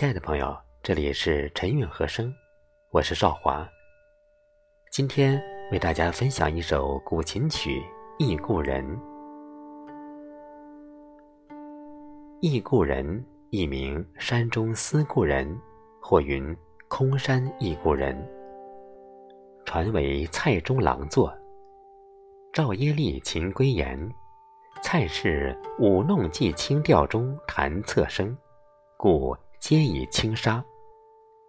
亲爱的朋友，这里是晨韵和声，我是少华。今天为大家分享一首古琴曲《忆故人》。忆故人，一名山中思故人，或云空山忆故人。传为蔡中郎作。赵耶利琴归言：蔡氏舞弄伎清调中弹侧声，故。皆以轻杀，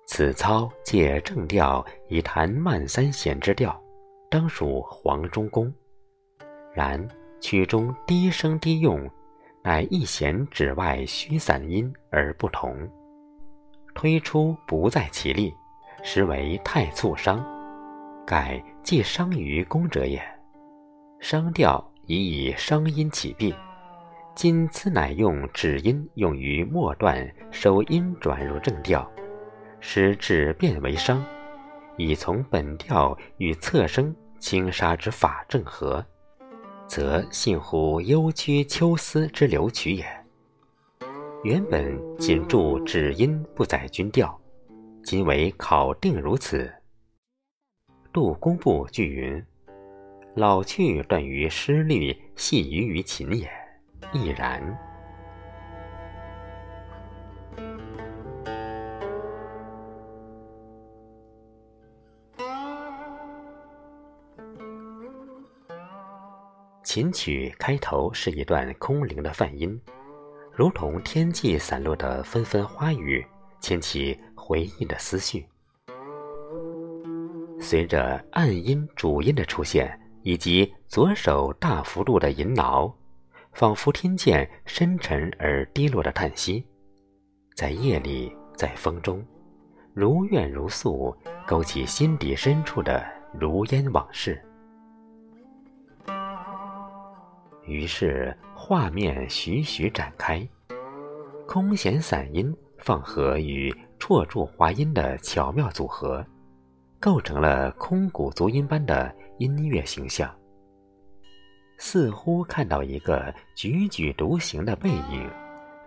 此操借正调以弹慢三弦之调，当属黄钟宫。然曲中低声低用，乃一弦指外虚散音而不同，推出不在其力，实为太促伤，盖既伤于功者也。伤调已以伤音起病。今此乃用指音用于末段收音转入正调，使指变为商，以从本调与侧声轻杀之法正合，则信乎幽居秋思之流曲也。原本仅注指音不载均调，今为考定如此。杜工部句云：“老去断于诗律，细于于琴也。”亦然。琴曲开头是一段空灵的泛音，如同天际散落的纷纷花雨，牵起回忆的思绪。随着暗音主音的出现，以及左手大幅度的吟挠。仿佛听见深沉而低落的叹息，在夜里，在风中，如怨如诉，勾起心底深处的如烟往事。于是画面徐徐展开，空弦散音放合与绰住滑音的巧妙组合，构成了空谷足音般的音乐形象。似乎看到一个踽踽独行的背影，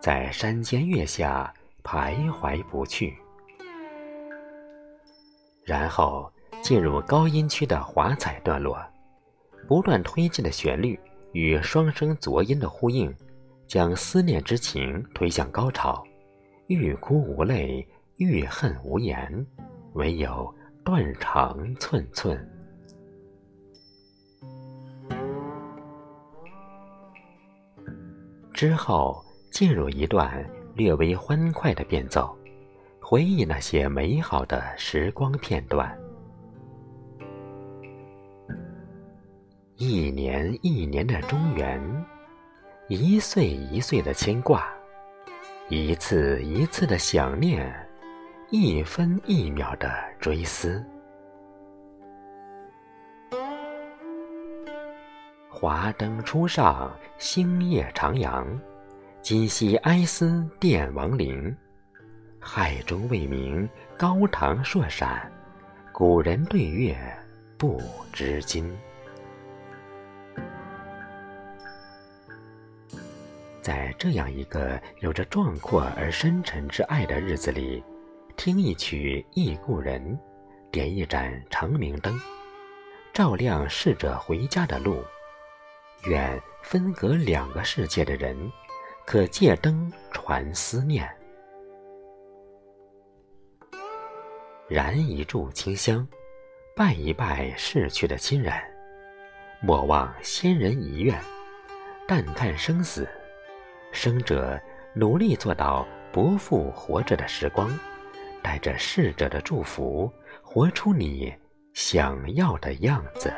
在山间月下徘徊不去。然后进入高音区的华彩段落，不断推进的旋律与双声浊音的呼应，将思念之情推向高潮。欲哭无泪，欲恨无言，唯有断肠寸寸。之后进入一段略微欢快的变奏，回忆那些美好的时光片段。一年一年的中原，一岁一岁的牵挂，一次一次的想念，一分一秒的追思。华灯初上，星夜徜徉，今夕哀思殿王陵。海中未明，高堂烁闪，古人对月不知今。在这样一个有着壮阔而深沉之爱的日子里，听一曲忆故人，点一盏长明灯，照亮逝者回家的路。愿分隔两个世界的人，可借灯传思念，燃一炷清香，拜一拜逝去的亲人。莫忘先人遗愿，淡看生死。生者努力做到不负活着的时光，带着逝者的祝福，活出你想要的样子。